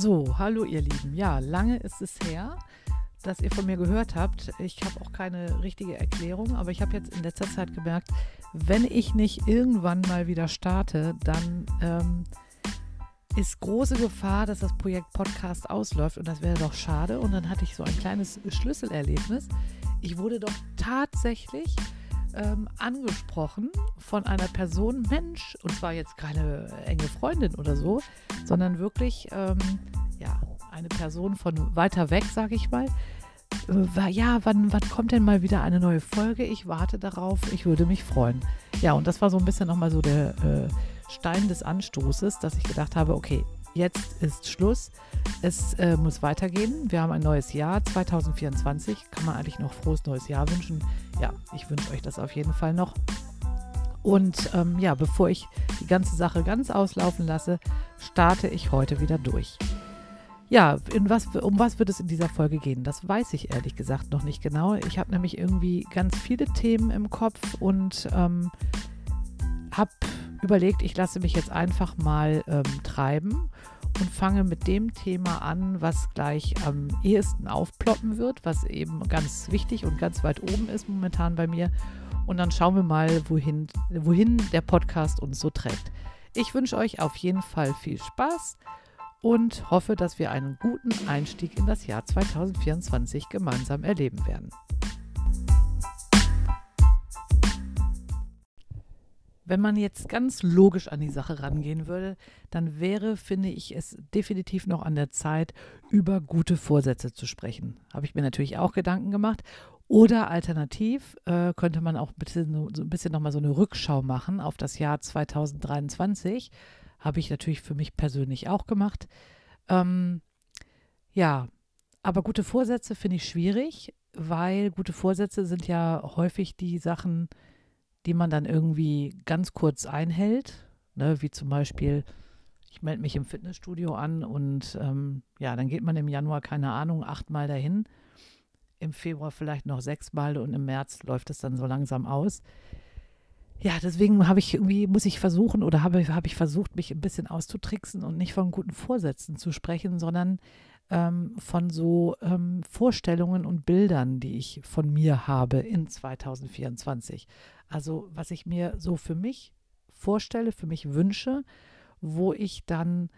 So, hallo ihr Lieben. Ja, lange ist es her, dass ihr von mir gehört habt. Ich habe auch keine richtige Erklärung, aber ich habe jetzt in letzter Zeit gemerkt, wenn ich nicht irgendwann mal wieder starte, dann ähm, ist große Gefahr, dass das Projekt Podcast ausläuft und das wäre doch schade. Und dann hatte ich so ein kleines Schlüsselerlebnis. Ich wurde doch tatsächlich ähm, angesprochen von einer Person, Mensch, und zwar jetzt keine enge Freundin oder so, sondern wirklich ähm, ja, eine Person von weiter weg, sage ich mal. Äh, ja, wann, wann kommt denn mal wieder eine neue Folge? Ich warte darauf, ich würde mich freuen. Ja, und das war so ein bisschen nochmal so der äh, Stein des Anstoßes, dass ich gedacht habe, okay, jetzt ist Schluss. Es äh, muss weitergehen. Wir haben ein neues Jahr, 2024. Kann man eigentlich noch frohes neues Jahr wünschen? Ja, ich wünsche euch das auf jeden Fall noch. Und ähm, ja, bevor ich die ganze Sache ganz auslaufen lasse, starte ich heute wieder durch. Ja, was, um was wird es in dieser Folge gehen? Das weiß ich ehrlich gesagt noch nicht genau. Ich habe nämlich irgendwie ganz viele Themen im Kopf und ähm, habe überlegt, ich lasse mich jetzt einfach mal ähm, treiben und fange mit dem Thema an, was gleich am ehesten aufploppen wird, was eben ganz wichtig und ganz weit oben ist momentan bei mir. Und dann schauen wir mal, wohin, wohin der Podcast uns so trägt. Ich wünsche euch auf jeden Fall viel Spaß und hoffe, dass wir einen guten Einstieg in das Jahr 2024 gemeinsam erleben werden. Wenn man jetzt ganz logisch an die Sache rangehen würde, dann wäre, finde ich, es definitiv noch an der Zeit, über gute Vorsätze zu sprechen. Habe ich mir natürlich auch Gedanken gemacht. Oder alternativ äh, könnte man auch ein bisschen, so ein bisschen nochmal so eine Rückschau machen auf das Jahr 2023. Habe ich natürlich für mich persönlich auch gemacht. Ähm, ja, aber gute Vorsätze finde ich schwierig, weil gute Vorsätze sind ja häufig die Sachen, die man dann irgendwie ganz kurz einhält, ne, wie zum Beispiel, ich melde mich im Fitnessstudio an und ähm, ja, dann geht man im Januar, keine Ahnung, achtmal dahin, im Februar vielleicht noch sechsmal und im März läuft es dann so langsam aus. Ja, deswegen habe ich irgendwie, muss ich versuchen oder habe, habe ich versucht, mich ein bisschen auszutricksen und nicht von guten Vorsätzen zu sprechen, sondern ähm, von so ähm, Vorstellungen und Bildern, die ich von mir habe in 2024. Also was ich mir so für mich vorstelle, für mich wünsche, wo ich dann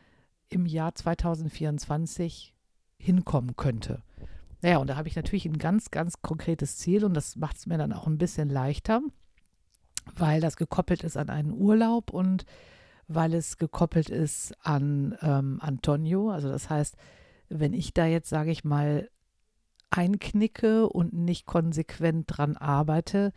im Jahr 2024 hinkommen könnte. Naja, und da habe ich natürlich ein ganz, ganz konkretes Ziel und das macht es mir dann auch ein bisschen leichter, weil das gekoppelt ist an einen Urlaub und weil es gekoppelt ist an ähm, Antonio. Also das heißt, wenn ich da jetzt, sage ich mal, einknicke und nicht konsequent dran arbeite,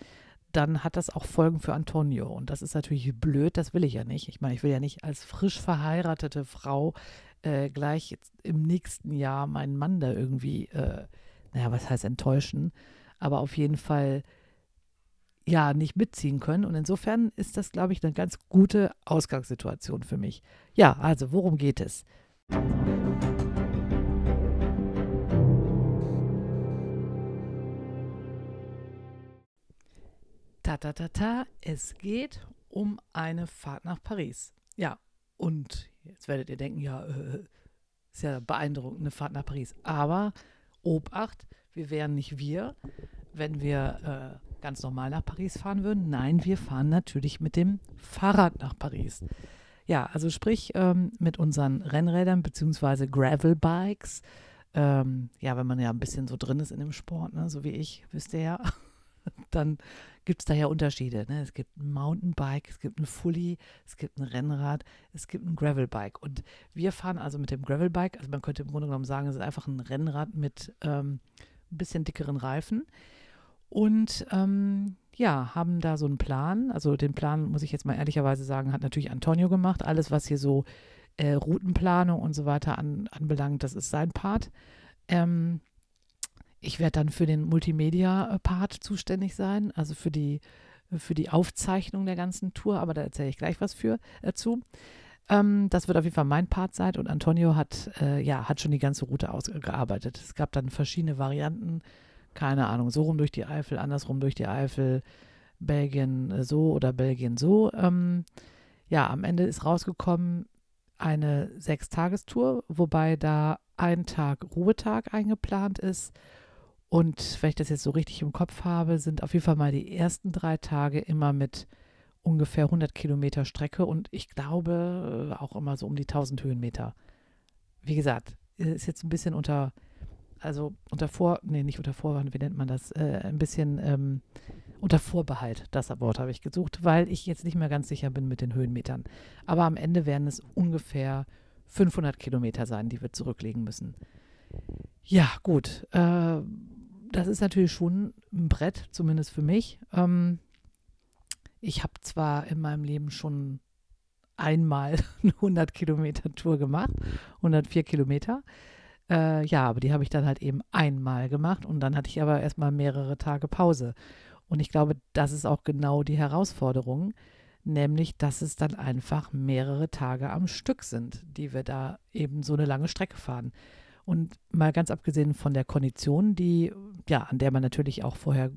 dann hat das auch Folgen für Antonio. Und das ist natürlich blöd, das will ich ja nicht. Ich meine, ich will ja nicht als frisch verheiratete Frau äh, gleich im nächsten Jahr meinen Mann da irgendwie, äh, naja, was heißt enttäuschen, aber auf jeden Fall ja nicht mitziehen können. Und insofern ist das, glaube ich, eine ganz gute Ausgangssituation für mich. Ja, also worum geht es? Ta, ta, ta, ta. Es geht um eine Fahrt nach Paris. Ja, und jetzt werdet ihr denken, ja, äh, ist ja beeindruckend, eine Fahrt nach Paris. Aber Obacht, wir wären nicht wir, wenn wir äh, ganz normal nach Paris fahren würden. Nein, wir fahren natürlich mit dem Fahrrad nach Paris. Ja, also sprich ähm, mit unseren Rennrädern bzw. Gravelbikes. Ähm, ja, wenn man ja ein bisschen so drin ist in dem Sport, ne, so wie ich, wisst ihr ja, dann gibt es da ja Unterschiede. Ne? Es gibt ein Mountainbike, es gibt ein Fully, es gibt ein Rennrad, es gibt ein Gravelbike. Und wir fahren also mit dem Gravelbike, also man könnte im Grunde genommen sagen, es ist einfach ein Rennrad mit ähm, ein bisschen dickeren Reifen. Und ähm, ja, haben da so einen Plan. Also den Plan, muss ich jetzt mal ehrlicherweise sagen, hat natürlich Antonio gemacht. Alles, was hier so äh, Routenplanung und so weiter an, anbelangt, das ist sein Part. Ähm, ich werde dann für den Multimedia-Part zuständig sein, also für die, für die Aufzeichnung der ganzen Tour, aber da erzähle ich gleich was für dazu. Äh, ähm, das wird auf jeden Fall mein Part sein und Antonio hat, äh, ja, hat schon die ganze Route ausgearbeitet. Es gab dann verschiedene Varianten, keine Ahnung, so rum durch die Eifel, andersrum durch die Eifel, Belgien so oder Belgien so. Ähm, ja, am Ende ist rausgekommen, eine Sechstagestour, wobei da ein Tag Ruhetag eingeplant ist. Und wenn ich das jetzt so richtig im Kopf habe, sind auf jeden Fall mal die ersten drei Tage immer mit ungefähr 100 Kilometer Strecke und ich glaube auch immer so um die 1000 Höhenmeter. Wie gesagt, ist jetzt ein bisschen unter, also unter Vor, nee, nicht unter Vorwand, wie nennt man das? Äh, ein bisschen ähm, unter Vorbehalt, das Wort habe ich gesucht, weil ich jetzt nicht mehr ganz sicher bin mit den Höhenmetern. Aber am Ende werden es ungefähr 500 Kilometer sein, die wir zurücklegen müssen. Ja, gut. Äh, das ist natürlich schon ein Brett, zumindest für mich. Ähm, ich habe zwar in meinem Leben schon einmal eine 100 Kilometer Tour gemacht, 104 Kilometer. Äh, ja, aber die habe ich dann halt eben einmal gemacht und dann hatte ich aber erstmal mehrere Tage Pause. Und ich glaube, das ist auch genau die Herausforderung, nämlich, dass es dann einfach mehrere Tage am Stück sind, die wir da eben so eine lange Strecke fahren. Und mal ganz abgesehen von der Kondition, die, ja, an der man natürlich auch vorher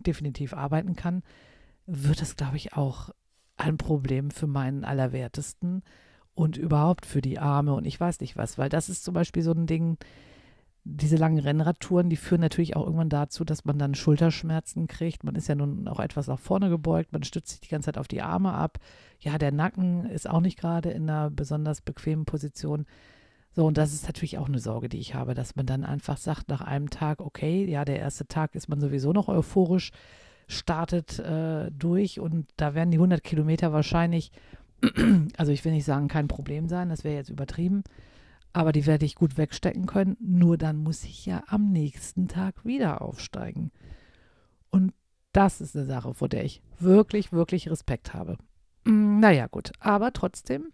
definitiv arbeiten kann, wird es, glaube ich, auch ein Problem für meinen Allerwertesten und überhaupt für die Arme und ich weiß nicht was, weil das ist zum Beispiel so ein Ding, diese langen Rennradtouren, die führen natürlich auch irgendwann dazu, dass man dann Schulterschmerzen kriegt. Man ist ja nun auch etwas nach vorne gebeugt, man stützt sich die ganze Zeit auf die Arme ab. Ja, der Nacken ist auch nicht gerade in einer besonders bequemen Position. So, und das ist natürlich auch eine Sorge, die ich habe, dass man dann einfach sagt, nach einem Tag, okay, ja, der erste Tag ist man sowieso noch euphorisch, startet äh, durch und da werden die 100 Kilometer wahrscheinlich, also ich will nicht sagen, kein Problem sein, das wäre jetzt übertrieben, aber die werde ich gut wegstecken können. Nur dann muss ich ja am nächsten Tag wieder aufsteigen. Und das ist eine Sache, vor der ich wirklich, wirklich Respekt habe. Mm, naja, gut, aber trotzdem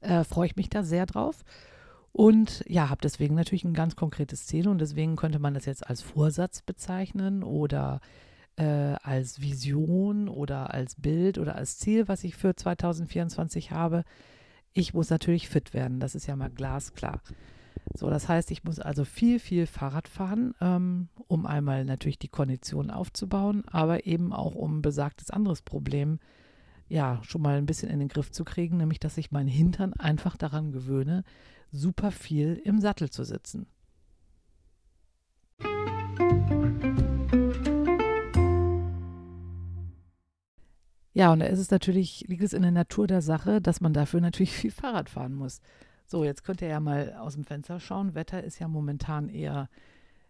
äh, freue ich mich da sehr drauf. Und ja, habe deswegen natürlich ein ganz konkretes Ziel und deswegen könnte man das jetzt als Vorsatz bezeichnen oder äh, als Vision oder als Bild oder als Ziel, was ich für 2024 habe. Ich muss natürlich fit werden, das ist ja mal glasklar. So, das heißt, ich muss also viel, viel Fahrrad fahren, ähm, um einmal natürlich die Kondition aufzubauen, aber eben auch um besagtes anderes Problem ja schon mal ein bisschen in den Griff zu kriegen, nämlich dass ich meinen Hintern einfach daran gewöhne, super viel im Sattel zu sitzen. Ja, und da ist es natürlich, liegt es in der Natur der Sache, dass man dafür natürlich viel Fahrrad fahren muss. So, jetzt könnt ihr ja mal aus dem Fenster schauen. Wetter ist ja momentan eher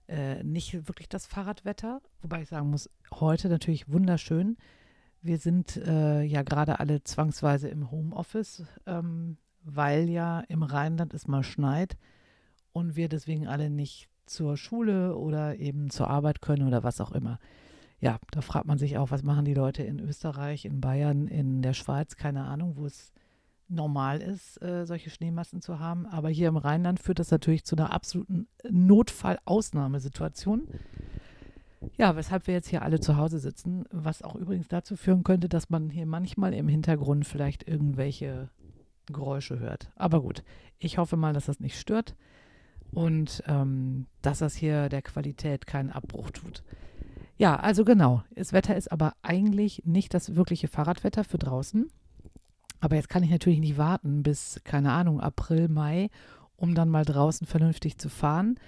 äh, nicht wirklich das Fahrradwetter, wobei ich sagen muss, heute natürlich wunderschön. Wir sind äh, ja gerade alle zwangsweise im Homeoffice, ähm, weil ja im Rheinland es mal schneit und wir deswegen alle nicht zur Schule oder eben zur Arbeit können oder was auch immer ja, da fragt man sich auch, was machen die Leute in Österreich, in Bayern, in der Schweiz, keine Ahnung, wo es normal ist, äh, solche Schneemassen zu haben. Aber hier im Rheinland führt das natürlich zu einer absoluten Notfall-Ausnahmesituation. Ja, weshalb wir jetzt hier alle zu Hause sitzen, was auch übrigens dazu führen könnte, dass man hier manchmal im Hintergrund vielleicht irgendwelche Geräusche hört. Aber gut, ich hoffe mal, dass das nicht stört und ähm, dass das hier der Qualität keinen Abbruch tut. Ja, also genau. Das Wetter ist aber eigentlich nicht das wirkliche Fahrradwetter für draußen. Aber jetzt kann ich natürlich nicht warten bis, keine Ahnung, April, Mai, um dann mal draußen vernünftig zu fahren.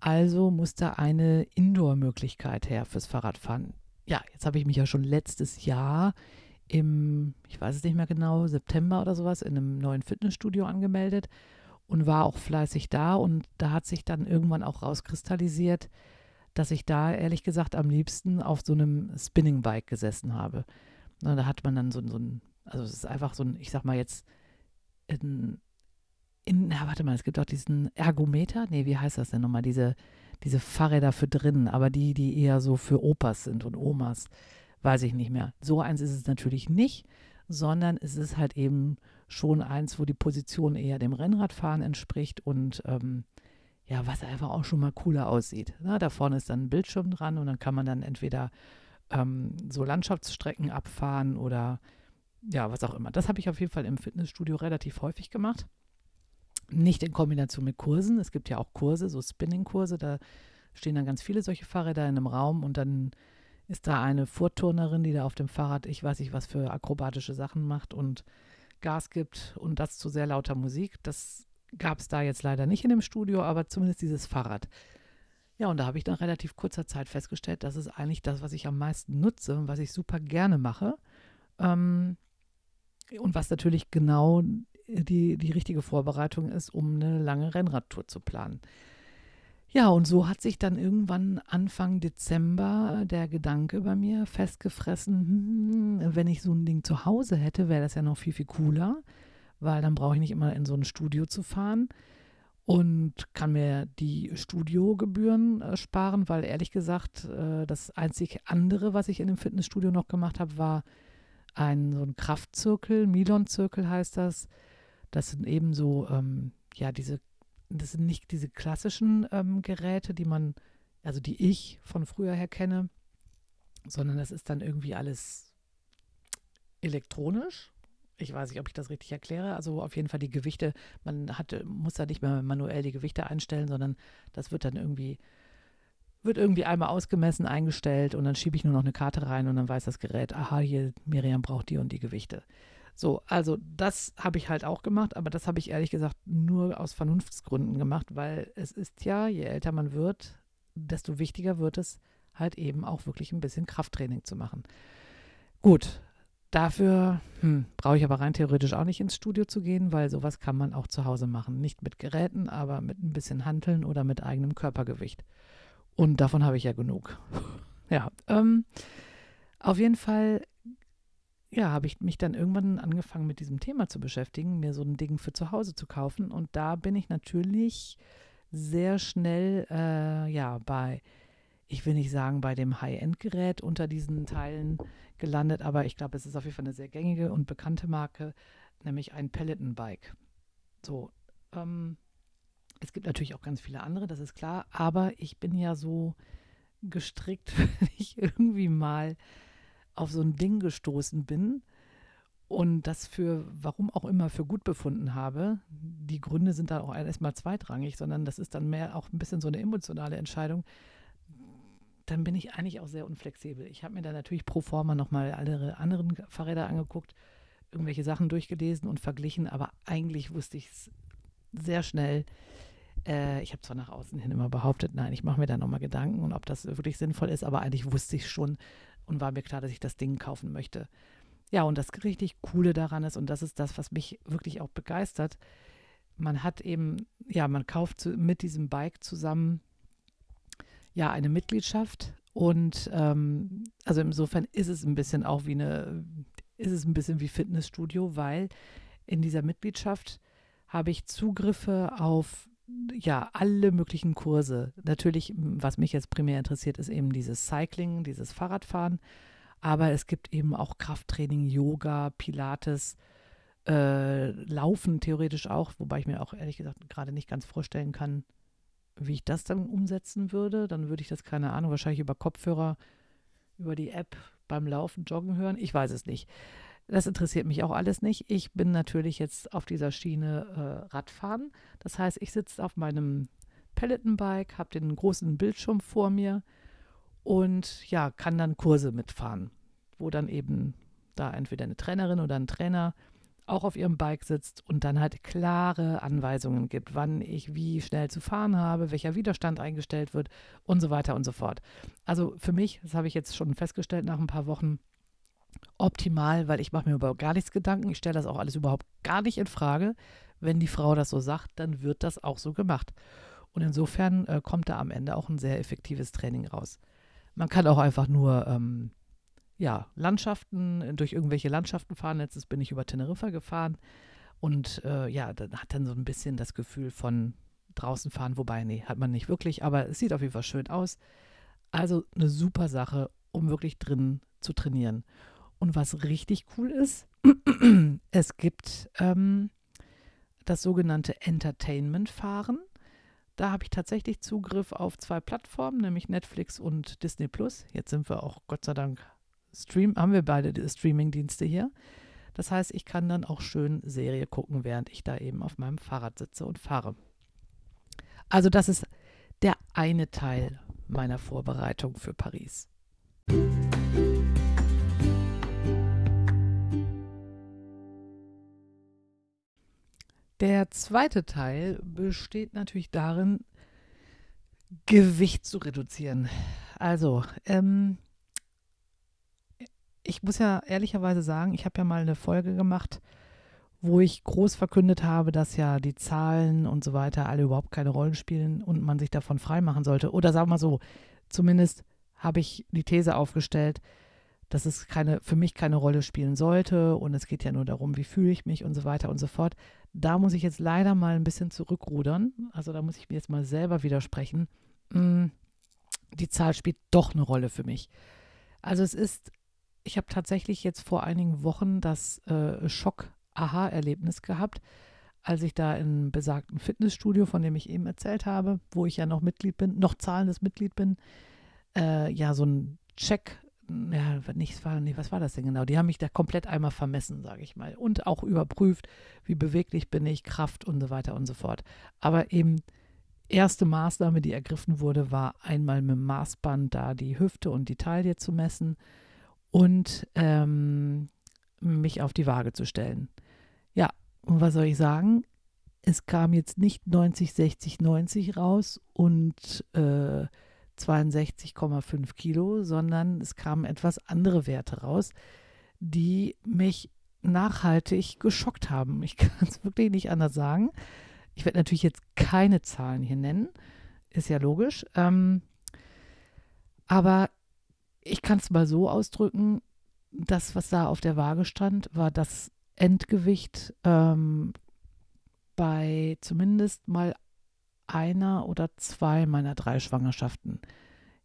Also muss da eine Indoor-Möglichkeit her fürs Fahrradfahren. Ja, jetzt habe ich mich ja schon letztes Jahr im, ich weiß es nicht mehr genau, September oder sowas, in einem neuen Fitnessstudio angemeldet und war auch fleißig da. Und da hat sich dann irgendwann auch rauskristallisiert, dass ich da ehrlich gesagt am liebsten auf so einem Spinning-Bike gesessen habe. Na, da hat man dann so, so ein, also es ist einfach so ein, ich sag mal jetzt, in, in, na, warte mal, es gibt auch diesen Ergometer, nee, wie heißt das denn nochmal, diese, diese Fahrräder für drinnen, aber die, die eher so für Opas sind und Omas, weiß ich nicht mehr. So eins ist es natürlich nicht, sondern es ist halt eben schon eins, wo die Position eher dem Rennradfahren entspricht und ähm, ja, was einfach auch schon mal cooler aussieht. Na, da vorne ist dann ein Bildschirm dran und dann kann man dann entweder ähm, so Landschaftsstrecken abfahren oder ja, was auch immer. Das habe ich auf jeden Fall im Fitnessstudio relativ häufig gemacht. Nicht in Kombination mit Kursen. Es gibt ja auch Kurse, so Spinning-Kurse, da stehen dann ganz viele solche Fahrräder in einem Raum und dann ist da eine Vorturnerin, die da auf dem Fahrrad, ich weiß nicht, was für akrobatische Sachen macht und Gas gibt und das zu sehr lauter Musik. Das gab es da jetzt leider nicht in dem Studio, aber zumindest dieses Fahrrad. Ja, und da habe ich nach relativ kurzer Zeit festgestellt, das ist eigentlich das, was ich am meisten nutze und was ich super gerne mache. Ähm, und was natürlich genau die, die richtige Vorbereitung ist, um eine lange Rennradtour zu planen. Ja, und so hat sich dann irgendwann Anfang Dezember der Gedanke bei mir festgefressen, hm, wenn ich so ein Ding zu Hause hätte, wäre das ja noch viel, viel cooler, weil dann brauche ich nicht immer in so ein Studio zu fahren und kann mir die Studiogebühren äh, sparen, weil ehrlich gesagt, äh, das einzig andere, was ich in dem Fitnessstudio noch gemacht habe, war ein so ein Kraftzirkel, Milon-Zirkel heißt das. Das sind eben so, ähm, ja, diese das sind nicht diese klassischen ähm, Geräte, die man, also die ich von früher her kenne, sondern das ist dann irgendwie alles elektronisch. Ich weiß nicht, ob ich das richtig erkläre. Also auf jeden Fall die Gewichte, man hat, muss da nicht mehr manuell die Gewichte einstellen, sondern das wird dann irgendwie, wird irgendwie einmal ausgemessen, eingestellt und dann schiebe ich nur noch eine Karte rein und dann weiß das Gerät, aha, hier, Miriam braucht die und die Gewichte. So, also das habe ich halt auch gemacht, aber das habe ich ehrlich gesagt nur aus Vernunftsgründen gemacht, weil es ist ja, je älter man wird, desto wichtiger wird es halt eben auch wirklich ein bisschen Krafttraining zu machen. Gut, dafür hm, brauche ich aber rein theoretisch auch nicht ins Studio zu gehen, weil sowas kann man auch zu Hause machen. Nicht mit Geräten, aber mit ein bisschen Hanteln oder mit eigenem Körpergewicht. Und davon habe ich ja genug. ja, ähm, auf jeden Fall ja, habe ich mich dann irgendwann angefangen mit diesem Thema zu beschäftigen, mir so ein Ding für zu Hause zu kaufen. Und da bin ich natürlich sehr schnell, äh, ja, bei, ich will nicht sagen, bei dem High-End-Gerät unter diesen Teilen gelandet, aber ich glaube, es ist auf jeden Fall eine sehr gängige und bekannte Marke, nämlich ein Peloton-Bike. So, ähm, es gibt natürlich auch ganz viele andere, das ist klar, aber ich bin ja so gestrickt, wenn ich irgendwie mal auf so ein Ding gestoßen bin und das für, warum auch immer, für gut befunden habe. Die Gründe sind da auch erstmal zweitrangig, sondern das ist dann mehr auch ein bisschen so eine emotionale Entscheidung. Dann bin ich eigentlich auch sehr unflexibel. Ich habe mir dann natürlich pro forma nochmal alle anderen Fahrräder angeguckt, irgendwelche Sachen durchgelesen und verglichen, aber eigentlich wusste ich es sehr schnell. Äh, ich habe zwar nach außen hin immer behauptet, nein, ich mache mir da nochmal Gedanken und ob das wirklich sinnvoll ist, aber eigentlich wusste ich schon, und war mir klar, dass ich das Ding kaufen möchte. Ja, und das richtig Coole daran ist, und das ist das, was mich wirklich auch begeistert, man hat eben, ja, man kauft mit diesem Bike zusammen ja eine Mitgliedschaft und ähm, also insofern ist es ein bisschen auch wie eine, ist es ein bisschen wie Fitnessstudio, weil in dieser Mitgliedschaft habe ich Zugriffe auf ja, alle möglichen Kurse. Natürlich, was mich jetzt primär interessiert, ist eben dieses Cycling, dieses Fahrradfahren. Aber es gibt eben auch Krafttraining, Yoga, Pilates, äh, Laufen theoretisch auch, wobei ich mir auch ehrlich gesagt gerade nicht ganz vorstellen kann, wie ich das dann umsetzen würde. Dann würde ich das, keine Ahnung, wahrscheinlich über Kopfhörer, über die App beim Laufen, Joggen hören. Ich weiß es nicht. Das interessiert mich auch alles nicht. Ich bin natürlich jetzt auf dieser Schiene äh, Radfahren. Das heißt, ich sitze auf meinem Peloton-Bike, habe den großen Bildschirm vor mir und ja, kann dann Kurse mitfahren, wo dann eben da entweder eine Trainerin oder ein Trainer auch auf ihrem Bike sitzt und dann halt klare Anweisungen gibt, wann ich wie schnell zu fahren habe, welcher Widerstand eingestellt wird und so weiter und so fort. Also für mich, das habe ich jetzt schon festgestellt nach ein paar Wochen, optimal, weil ich mache mir über gar nichts Gedanken. Ich stelle das auch alles überhaupt gar nicht in Frage. Wenn die Frau das so sagt, dann wird das auch so gemacht. Und insofern äh, kommt da am Ende auch ein sehr effektives Training raus. Man kann auch einfach nur ähm, ja, Landschaften, durch irgendwelche Landschaften fahren. Letztes bin ich über Teneriffa gefahren und äh, ja, dann hat dann so ein bisschen das Gefühl von draußen fahren, wobei, nee, hat man nicht wirklich, aber es sieht auf jeden Fall schön aus. Also eine super Sache, um wirklich drin zu trainieren. Und was richtig cool ist, es gibt ähm, das sogenannte Entertainment-Fahren. Da habe ich tatsächlich Zugriff auf zwei Plattformen, nämlich Netflix und Disney Plus. Jetzt sind wir auch Gott sei Dank Stream, haben wir beide Streaming-Dienste hier. Das heißt, ich kann dann auch schön Serie gucken, während ich da eben auf meinem Fahrrad sitze und fahre. Also das ist der eine Teil meiner Vorbereitung für Paris. Der zweite Teil besteht natürlich darin, Gewicht zu reduzieren. Also, ähm, ich muss ja ehrlicherweise sagen, ich habe ja mal eine Folge gemacht, wo ich groß verkündet habe, dass ja die Zahlen und so weiter alle überhaupt keine Rolle spielen und man sich davon freimachen sollte. Oder sagen wir mal so, zumindest habe ich die These aufgestellt, dass es keine, für mich keine Rolle spielen sollte und es geht ja nur darum, wie fühle ich mich und so weiter und so fort. Da muss ich jetzt leider mal ein bisschen zurückrudern. Also da muss ich mir jetzt mal selber widersprechen. Mm, die Zahl spielt doch eine Rolle für mich. Also es ist, ich habe tatsächlich jetzt vor einigen Wochen das äh, Schock-Aha-Erlebnis gehabt, als ich da im besagten Fitnessstudio, von dem ich eben erzählt habe, wo ich ja noch Mitglied bin, noch zahlendes Mitglied bin, äh, ja, so ein Check ja, nicht, war, nee, was war das denn genau? Die haben mich da komplett einmal vermessen, sage ich mal. Und auch überprüft, wie beweglich bin ich, Kraft und so weiter und so fort. Aber eben erste Maßnahme, die ergriffen wurde, war einmal mit dem Maßband da die Hüfte und die Taille zu messen und ähm, mich auf die Waage zu stellen. Ja, und was soll ich sagen? Es kam jetzt nicht 90, 60, 90 raus und äh, 62,5 Kilo, sondern es kamen etwas andere Werte raus, die mich nachhaltig geschockt haben. Ich kann es wirklich nicht anders sagen. Ich werde natürlich jetzt keine Zahlen hier nennen, ist ja logisch. Ähm, aber ich kann es mal so ausdrücken, das, was da auf der Waage stand, war das Endgewicht ähm, bei zumindest mal einer oder zwei meiner drei Schwangerschaften.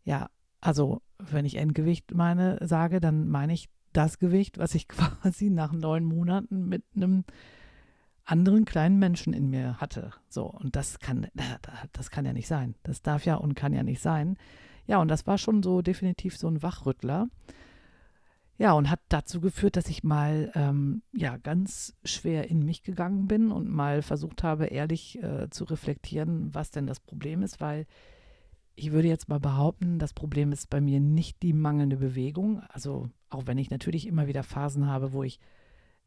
Ja, also wenn ich Endgewicht meine, sage, dann meine ich das Gewicht, was ich quasi nach neun Monaten mit einem anderen kleinen Menschen in mir hatte. So, und das kann, das kann ja nicht sein. Das darf ja und kann ja nicht sein. Ja, und das war schon so definitiv so ein Wachrüttler. Ja, und hat dazu geführt, dass ich mal ähm, ja ganz schwer in mich gegangen bin und mal versucht habe, ehrlich äh, zu reflektieren, was denn das Problem ist, weil ich würde jetzt mal behaupten, das Problem ist bei mir nicht die mangelnde Bewegung. Also auch wenn ich natürlich immer wieder Phasen habe, wo ich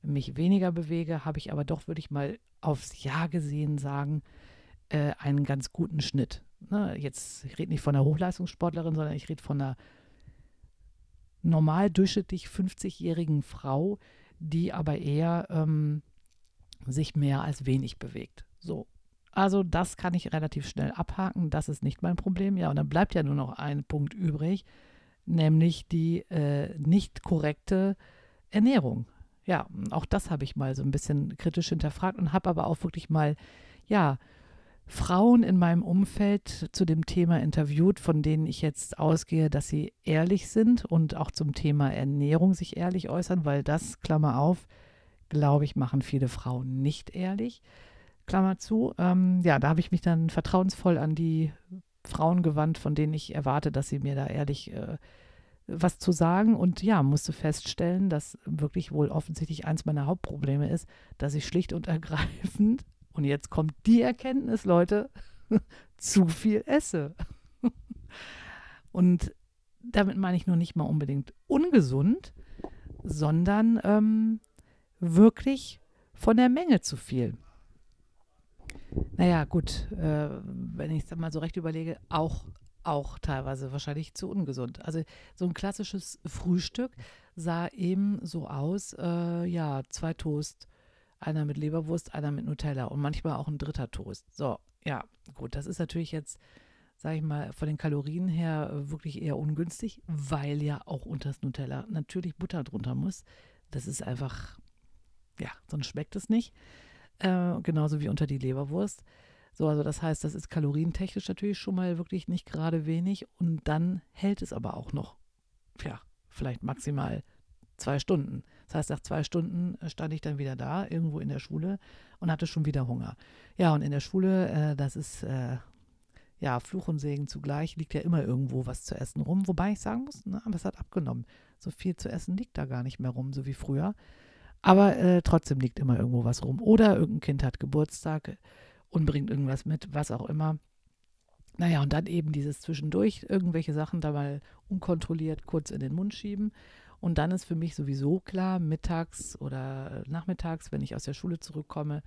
mich weniger bewege, habe ich aber doch, würde ich mal aufs Jahr gesehen sagen, äh, einen ganz guten Schnitt. Ne? Jetzt, ich rede nicht von einer Hochleistungssportlerin, sondern ich rede von einer normal durchschnittlich 50-jährigen Frau, die aber eher ähm, sich mehr als wenig bewegt. So. Also das kann ich relativ schnell abhaken. Das ist nicht mein Problem. Ja, und dann bleibt ja nur noch ein Punkt übrig, nämlich die äh, nicht korrekte Ernährung. Ja, auch das habe ich mal so ein bisschen kritisch hinterfragt und habe aber auch wirklich mal, ja, Frauen in meinem Umfeld zu dem Thema interviewt, von denen ich jetzt ausgehe, dass sie ehrlich sind und auch zum Thema Ernährung sich ehrlich äußern, weil das, Klammer auf, glaube ich, machen viele Frauen nicht ehrlich. Klammer zu. Ähm, ja, da habe ich mich dann vertrauensvoll an die Frauen gewandt, von denen ich erwarte, dass sie mir da ehrlich äh, was zu sagen und ja, musste feststellen, dass wirklich wohl offensichtlich eins meiner Hauptprobleme ist, dass ich schlicht und ergreifend und jetzt kommt die Erkenntnis, Leute, zu viel esse. und damit meine ich nur nicht mal unbedingt ungesund, sondern ähm, wirklich von der Menge zu viel. Naja, gut, äh, wenn ich es mal so recht überlege, auch, auch teilweise wahrscheinlich zu ungesund. Also so ein klassisches Frühstück sah eben so aus, äh, ja, zwei Toast, einer mit Leberwurst, einer mit Nutella und manchmal auch ein dritter Toast. So, ja, gut, das ist natürlich jetzt, sage ich mal, von den Kalorien her wirklich eher ungünstig, weil ja auch unter das Nutella natürlich Butter drunter muss. Das ist einfach, ja, sonst schmeckt es nicht. Äh, genauso wie unter die Leberwurst. So, also das heißt, das ist kalorientechnisch natürlich schon mal wirklich nicht gerade wenig und dann hält es aber auch noch, ja, vielleicht maximal zwei Stunden. Das heißt, nach zwei Stunden äh, stand ich dann wieder da, irgendwo in der Schule und hatte schon wieder Hunger. Ja, und in der Schule, äh, das ist äh, ja Fluch und Segen zugleich, liegt ja immer irgendwo was zu essen rum. Wobei ich sagen muss, na, es hat abgenommen. So viel zu essen liegt da gar nicht mehr rum, so wie früher. Aber äh, trotzdem liegt immer irgendwo was rum. Oder irgendein Kind hat Geburtstag und bringt irgendwas mit, was auch immer. Naja, und dann eben dieses Zwischendurch, irgendwelche Sachen da mal unkontrolliert kurz in den Mund schieben. Und dann ist für mich sowieso klar, mittags oder nachmittags, wenn ich aus der Schule zurückkomme,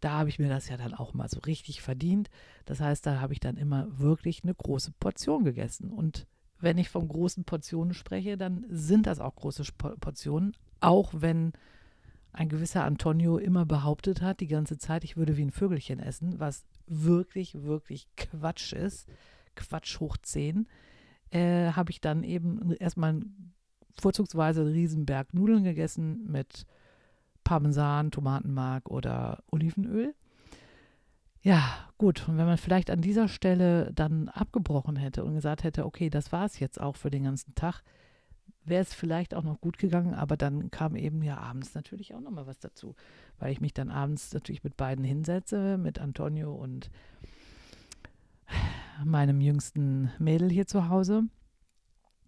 da habe ich mir das ja dann auch mal so richtig verdient. Das heißt, da habe ich dann immer wirklich eine große Portion gegessen. Und wenn ich von großen Portionen spreche, dann sind das auch große Portionen, auch wenn ein gewisser Antonio immer behauptet hat, die ganze Zeit, ich würde wie ein Vögelchen essen, was wirklich, wirklich Quatsch ist. Quatsch hoch 10. Äh, habe ich dann eben erstmal vorzugsweise einen Riesenberg Nudeln gegessen mit Parmesan, Tomatenmark oder Olivenöl. Ja, gut. Und wenn man vielleicht an dieser Stelle dann abgebrochen hätte und gesagt hätte, okay, das war es jetzt auch für den ganzen Tag, wäre es vielleicht auch noch gut gegangen, aber dann kam eben ja abends natürlich auch noch mal was dazu, weil ich mich dann abends natürlich mit beiden hinsetze, mit Antonio und meinem jüngsten Mädel hier zu Hause.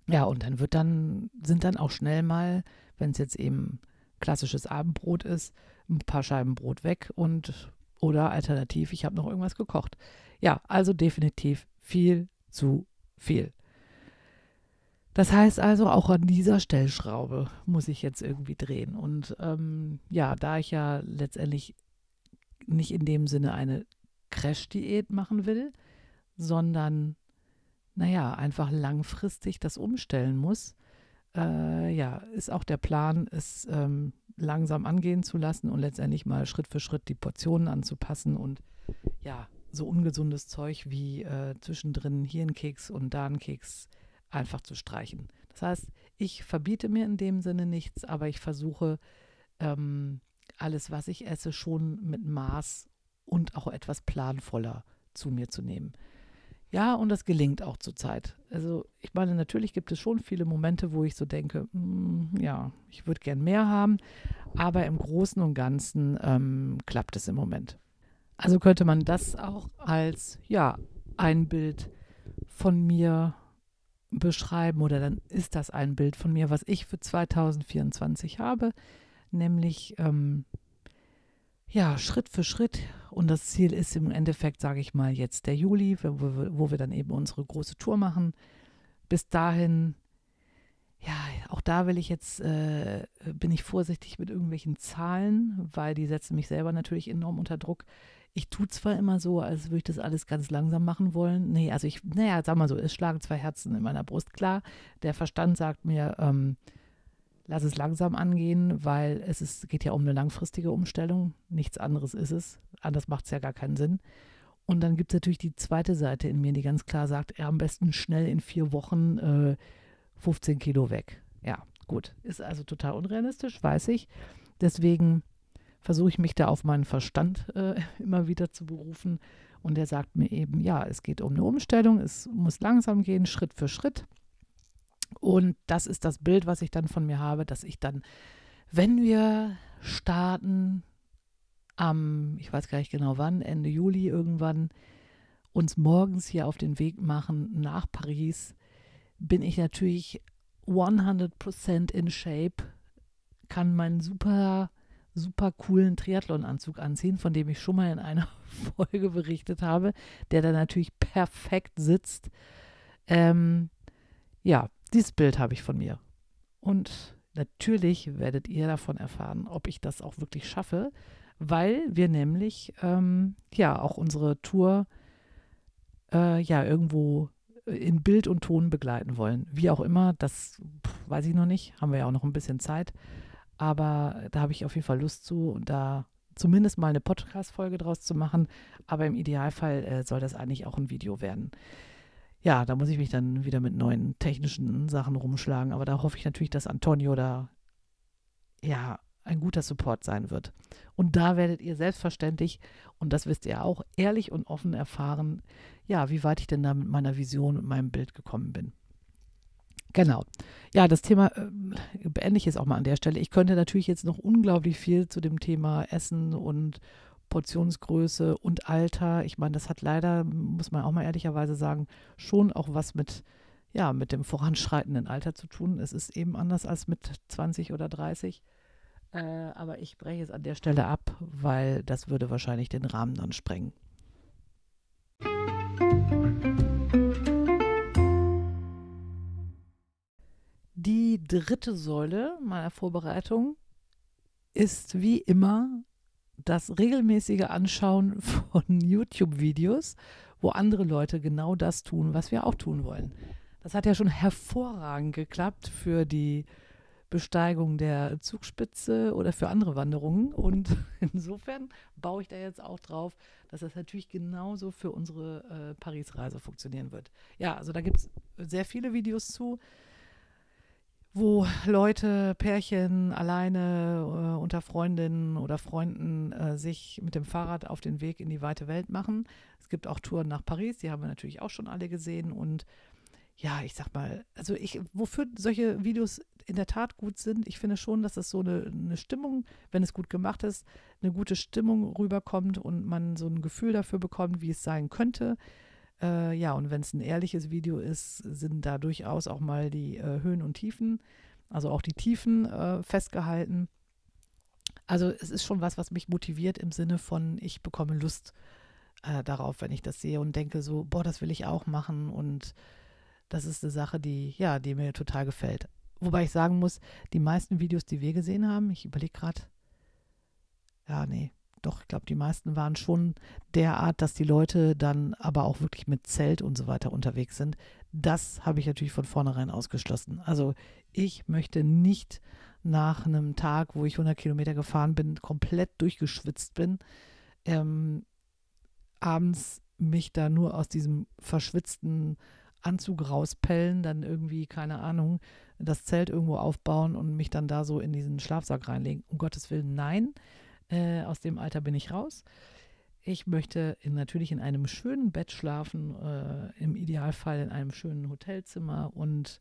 Ja, und dann wird dann, sind dann auch schnell mal, wenn es jetzt eben klassisches Abendbrot ist, ein paar Scheiben Brot weg und oder alternativ, ich habe noch irgendwas gekocht. Ja, also definitiv viel zu viel. Das heißt also, auch an dieser Stellschraube muss ich jetzt irgendwie drehen. Und ähm, ja, da ich ja letztendlich nicht in dem Sinne eine Crash-Diät machen will, sondern, naja, einfach langfristig das umstellen muss, äh, ja, ist auch der Plan, es ähm, langsam angehen zu lassen und letztendlich mal Schritt für Schritt die Portionen anzupassen und ja, so ungesundes Zeug wie äh, zwischendrin hier ein Keks und da ein Keks einfach zu streichen. Das heißt, ich verbiete mir in dem Sinne nichts, aber ich versuche ähm, alles, was ich esse, schon mit Maß und auch etwas planvoller zu mir zu nehmen. Ja, und das gelingt auch zurzeit. Also ich meine, natürlich gibt es schon viele Momente, wo ich so denke, mm, ja, ich würde gern mehr haben, aber im Großen und Ganzen ähm, klappt es im Moment. Also könnte man das auch als, ja, ein Bild von mir beschreiben oder dann ist das ein Bild von mir, was ich für 2024 habe, nämlich ähm, ja, Schritt für Schritt. Und das Ziel ist im Endeffekt, sage ich mal, jetzt der Juli, wo wir, wo wir dann eben unsere große Tour machen. Bis dahin, ja, auch da will ich jetzt, äh, bin ich vorsichtig mit irgendwelchen Zahlen, weil die setzen mich selber natürlich enorm unter Druck. Ich tue zwar immer so, als würde ich das alles ganz langsam machen wollen. Nee, also ich, naja, sag mal so, es schlagen zwei Herzen in meiner Brust. Klar, der Verstand sagt mir, ähm, lass es langsam angehen, weil es ist, geht ja um eine langfristige Umstellung. Nichts anderes ist es. Anders macht es ja gar keinen Sinn. Und dann gibt es natürlich die zweite Seite in mir, die ganz klar sagt, er am besten schnell in vier Wochen äh, 15 Kilo weg. Ja, gut. Ist also total unrealistisch, weiß ich. Deswegen versuche ich mich da auf meinen Verstand äh, immer wieder zu berufen. Und er sagt mir eben, ja, es geht um eine Umstellung, es muss langsam gehen, Schritt für Schritt. Und das ist das Bild, was ich dann von mir habe, dass ich dann, wenn wir starten, am, ich weiß gar nicht genau wann, Ende Juli irgendwann, uns morgens hier auf den Weg machen nach Paris, bin ich natürlich 100% in Shape, kann meinen super, super coolen Triathlon-Anzug anziehen, von dem ich schon mal in einer Folge berichtet habe, der da natürlich perfekt sitzt. Ähm, ja, dieses Bild habe ich von mir. Und natürlich werdet ihr davon erfahren, ob ich das auch wirklich schaffe, weil wir nämlich ähm, ja auch unsere Tour äh, ja irgendwo in Bild und Ton begleiten wollen. Wie auch immer, das pff, weiß ich noch nicht, haben wir ja auch noch ein bisschen Zeit. Aber da habe ich auf jeden Fall Lust zu und da zumindest mal eine Podcast-Folge draus zu machen. Aber im Idealfall äh, soll das eigentlich auch ein Video werden ja, da muss ich mich dann wieder mit neuen technischen Sachen rumschlagen. Aber da hoffe ich natürlich, dass Antonio da ja ein guter Support sein wird. Und da werdet ihr selbstverständlich, und das wisst ihr auch, ehrlich und offen erfahren, ja, wie weit ich denn da mit meiner Vision und meinem Bild gekommen bin. Genau. Ja, das Thema äh, beende ich jetzt auch mal an der Stelle. Ich könnte natürlich jetzt noch unglaublich viel zu dem Thema Essen und Portionsgröße und Alter. Ich meine, das hat leider, muss man auch mal ehrlicherweise sagen, schon auch was mit, ja, mit dem voranschreitenden Alter zu tun. Es ist eben anders als mit 20 oder 30. Äh, aber ich breche es an der Stelle ab, weil das würde wahrscheinlich den Rahmen dann sprengen. Die dritte Säule meiner Vorbereitung ist wie immer das regelmäßige Anschauen von YouTube-Videos, wo andere Leute genau das tun, was wir auch tun wollen. Das hat ja schon hervorragend geklappt für die Besteigung der Zugspitze oder für andere Wanderungen. Und insofern baue ich da jetzt auch drauf, dass das natürlich genauso für unsere äh, Paris-Reise funktionieren wird. Ja, also da gibt es sehr viele Videos zu wo Leute, Pärchen alleine äh, unter Freundinnen oder Freunden äh, sich mit dem Fahrrad auf den Weg in die weite Welt machen. Es gibt auch Touren nach Paris, die haben wir natürlich auch schon alle gesehen. Und ja, ich sag mal, also ich, wofür solche Videos in der Tat gut sind, ich finde schon, dass das so eine, eine Stimmung, wenn es gut gemacht ist, eine gute Stimmung rüberkommt und man so ein Gefühl dafür bekommt, wie es sein könnte. Äh, ja, und wenn es ein ehrliches Video ist, sind da durchaus auch mal die äh, Höhen und Tiefen, also auch die Tiefen äh, festgehalten. Also es ist schon was, was mich motiviert im Sinne von, ich bekomme Lust äh, darauf, wenn ich das sehe und denke so, boah, das will ich auch machen und das ist eine Sache, die, ja, die mir total gefällt. Wobei ich sagen muss, die meisten Videos, die wir gesehen haben, ich überlege gerade, ja, nee, doch, ich glaube, die meisten waren schon derart, dass die Leute dann aber auch wirklich mit Zelt und so weiter unterwegs sind. Das habe ich natürlich von vornherein ausgeschlossen. Also ich möchte nicht nach einem Tag, wo ich 100 Kilometer gefahren bin, komplett durchgeschwitzt bin, ähm, abends mich da nur aus diesem verschwitzten Anzug rauspellen, dann irgendwie, keine Ahnung, das Zelt irgendwo aufbauen und mich dann da so in diesen Schlafsack reinlegen. Um Gottes Willen, nein. Äh, aus dem Alter bin ich raus. Ich möchte in, natürlich in einem schönen Bett schlafen, äh, im Idealfall in einem schönen Hotelzimmer und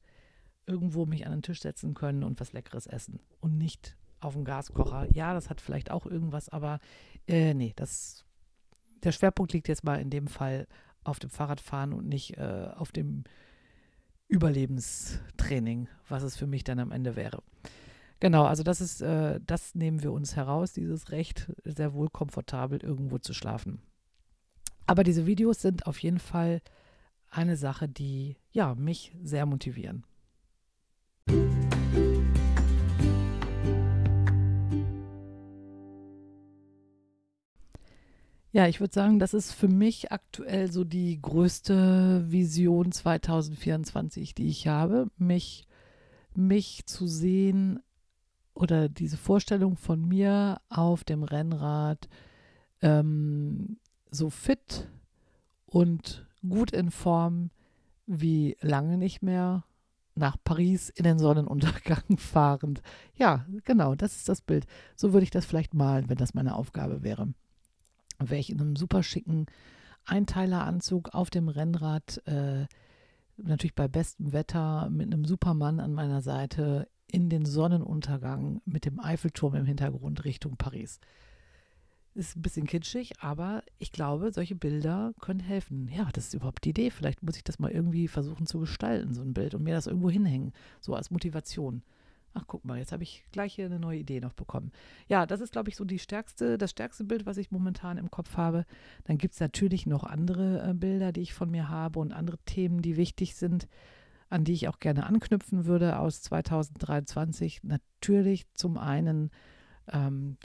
irgendwo mich an den Tisch setzen können und was Leckeres essen und nicht auf dem Gaskocher. Ja, das hat vielleicht auch irgendwas, aber äh, nee, das, der Schwerpunkt liegt jetzt mal in dem Fall auf dem Fahrradfahren und nicht äh, auf dem Überlebenstraining, was es für mich dann am Ende wäre. Genau, also das ist, äh, das nehmen wir uns heraus, dieses Recht, sehr wohl komfortabel irgendwo zu schlafen. Aber diese Videos sind auf jeden Fall eine Sache, die ja mich sehr motivieren. Ja, ich würde sagen, das ist für mich aktuell so die größte Vision 2024, die ich habe, mich, mich zu sehen oder diese Vorstellung von mir auf dem Rennrad ähm, so fit und gut in Form wie lange nicht mehr nach Paris in den Sonnenuntergang fahrend. Ja, genau, das ist das Bild. So würde ich das vielleicht malen, wenn das meine Aufgabe wäre. Wäre ich in einem super schicken Einteileranzug auf dem Rennrad, äh, natürlich bei bestem Wetter, mit einem Supermann an meiner Seite in den Sonnenuntergang mit dem Eiffelturm im Hintergrund Richtung Paris. Ist ein bisschen kitschig, aber ich glaube, solche Bilder können helfen. Ja, das ist überhaupt die Idee. Vielleicht muss ich das mal irgendwie versuchen zu gestalten, so ein Bild, und mir das irgendwo hinhängen, so als Motivation. Ach, guck mal, jetzt habe ich gleich hier eine neue Idee noch bekommen. Ja, das ist, glaube ich, so die stärkste, das stärkste Bild, was ich momentan im Kopf habe. Dann gibt es natürlich noch andere äh, Bilder, die ich von mir habe und andere Themen, die wichtig sind an die ich auch gerne anknüpfen würde aus 2023. Natürlich zum einen, ähm,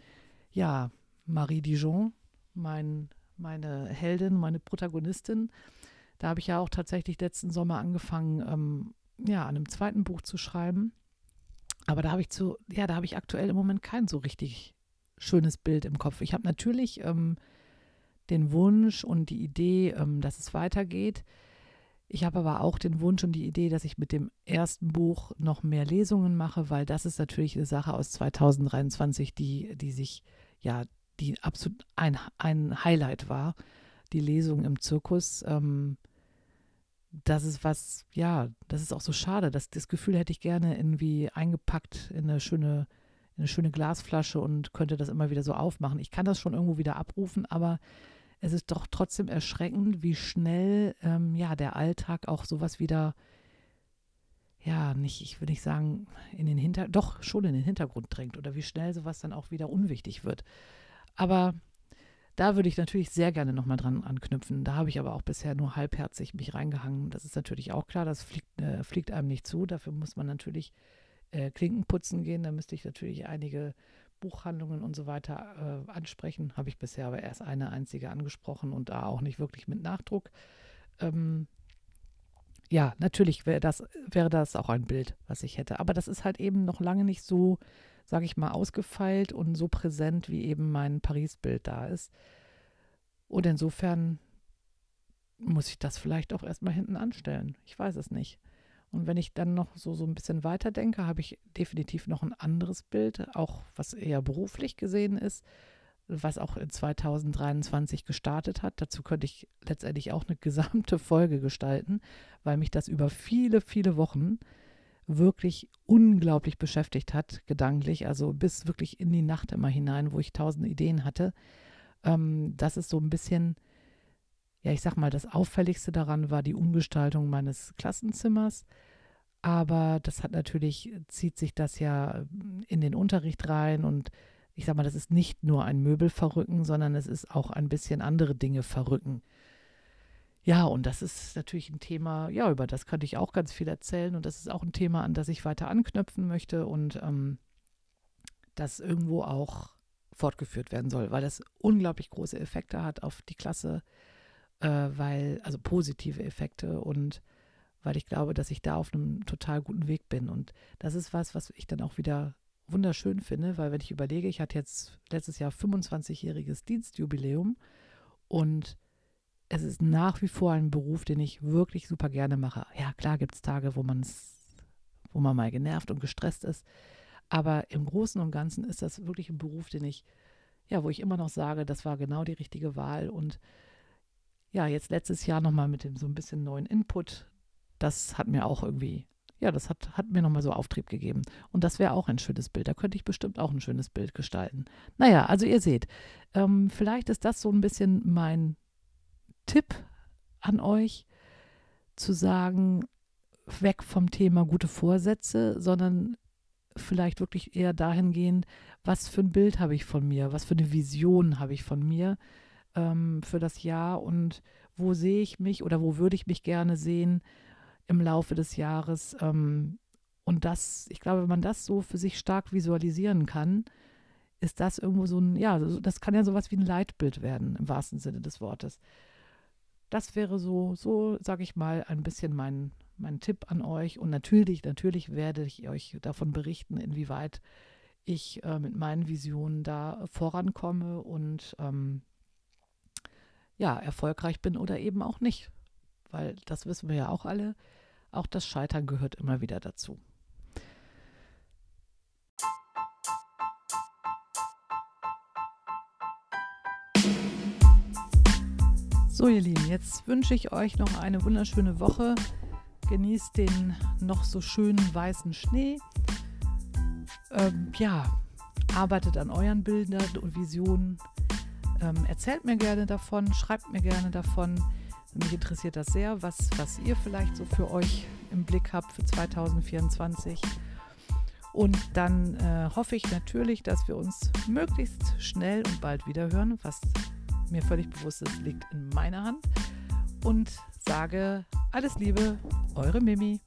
ja, Marie Dijon, mein, meine Heldin, meine Protagonistin. Da habe ich ja auch tatsächlich letzten Sommer angefangen, ähm, ja, an einem zweiten Buch zu schreiben. Aber da habe ich zu, ja, da habe ich aktuell im Moment kein so richtig schönes Bild im Kopf. Ich habe natürlich ähm, den Wunsch und die Idee, ähm, dass es weitergeht. Ich habe aber auch den Wunsch und die Idee, dass ich mit dem ersten Buch noch mehr Lesungen mache, weil das ist natürlich eine Sache aus 2023, die, die sich, ja, die absolut ein, ein Highlight war. Die Lesung im Zirkus. Ähm, das ist was, ja, das ist auch so schade. Das, das Gefühl hätte ich gerne irgendwie eingepackt in eine schöne, in eine schöne Glasflasche und könnte das immer wieder so aufmachen. Ich kann das schon irgendwo wieder abrufen, aber es ist doch trotzdem erschreckend, wie schnell ähm, ja der Alltag auch sowas wieder, ja, nicht, ich würde nicht sagen, in den Hinter, doch schon in den Hintergrund drängt oder wie schnell sowas dann auch wieder unwichtig wird. Aber da würde ich natürlich sehr gerne nochmal dran anknüpfen. Da habe ich aber auch bisher nur halbherzig mich reingehangen. Das ist natürlich auch klar, das fliegt, äh, fliegt einem nicht zu. Dafür muss man natürlich äh, Klinken putzen gehen. Da müsste ich natürlich einige Buchhandlungen und so weiter äh, ansprechen. Habe ich bisher aber erst eine einzige angesprochen und da auch nicht wirklich mit Nachdruck. Ähm, ja, natürlich wäre das, wäre das auch ein Bild, was ich hätte. Aber das ist halt eben noch lange nicht so, sage ich mal, ausgefeilt und so präsent, wie eben mein Paris-Bild da ist. Und insofern muss ich das vielleicht auch erstmal hinten anstellen. Ich weiß es nicht. Und wenn ich dann noch so, so ein bisschen weiter denke, habe ich definitiv noch ein anderes Bild, auch was eher beruflich gesehen ist, was auch in 2023 gestartet hat. Dazu könnte ich letztendlich auch eine gesamte Folge gestalten, weil mich das über viele, viele Wochen wirklich unglaublich beschäftigt hat, gedanklich, also bis wirklich in die Nacht immer hinein, wo ich tausend Ideen hatte. Ähm, das ist so ein bisschen, ja, ich sag mal, das Auffälligste daran war die Umgestaltung meines Klassenzimmers. Aber das hat natürlich, zieht sich das ja in den Unterricht rein und ich sag mal, das ist nicht nur ein Möbel verrücken, sondern es ist auch ein bisschen andere Dinge verrücken. Ja, und das ist natürlich ein Thema, ja, über das könnte ich auch ganz viel erzählen und das ist auch ein Thema, an das ich weiter anknüpfen möchte und ähm, das irgendwo auch fortgeführt werden soll, weil das unglaublich große Effekte hat auf die Klasse, äh, weil, also positive Effekte und weil ich glaube, dass ich da auf einem total guten Weg bin. Und das ist was, was ich dann auch wieder wunderschön finde, weil wenn ich überlege, ich hatte jetzt letztes Jahr 25-jähriges Dienstjubiläum und es ist nach wie vor ein Beruf, den ich wirklich super gerne mache. Ja, klar gibt es Tage, wo man wo man mal genervt und gestresst ist. Aber im Großen und Ganzen ist das wirklich ein Beruf, den ich, ja, wo ich immer noch sage, das war genau die richtige Wahl. Und ja, jetzt letztes Jahr nochmal mit dem so ein bisschen neuen Input, das hat mir auch irgendwie ja, das hat, hat mir nochmal so Auftrieb gegeben. Und das wäre auch ein schönes Bild. Da könnte ich bestimmt auch ein schönes Bild gestalten. Naja, also ihr seht, ähm, vielleicht ist das so ein bisschen mein Tipp an euch, zu sagen, weg vom Thema gute Vorsätze, sondern vielleicht wirklich eher dahingehend, was für ein Bild habe ich von mir, was für eine Vision habe ich von mir ähm, für das Jahr und wo sehe ich mich oder wo würde ich mich gerne sehen im Laufe des Jahres. Ähm, und das, ich glaube, wenn man das so für sich stark visualisieren kann, ist das irgendwo so ein, ja, das kann ja sowas wie ein Leitbild werden, im wahrsten Sinne des Wortes. Das wäre so, so sage ich mal, ein bisschen mein, mein Tipp an euch. Und natürlich, natürlich werde ich euch davon berichten, inwieweit ich äh, mit meinen Visionen da vorankomme und ähm, ja, erfolgreich bin oder eben auch nicht. Weil das wissen wir ja auch alle. Auch das Scheitern gehört immer wieder dazu. So, ihr Lieben, jetzt wünsche ich euch noch eine wunderschöne Woche. Genießt den noch so schönen weißen Schnee. Ähm, ja, arbeitet an euren Bildern und Visionen. Ähm, erzählt mir gerne davon, schreibt mir gerne davon. Mich interessiert das sehr, was, was ihr vielleicht so für euch im Blick habt für 2024. Und dann äh, hoffe ich natürlich, dass wir uns möglichst schnell und bald wieder hören, was mir völlig bewusst ist, liegt in meiner Hand. Und sage alles Liebe, eure Mimi.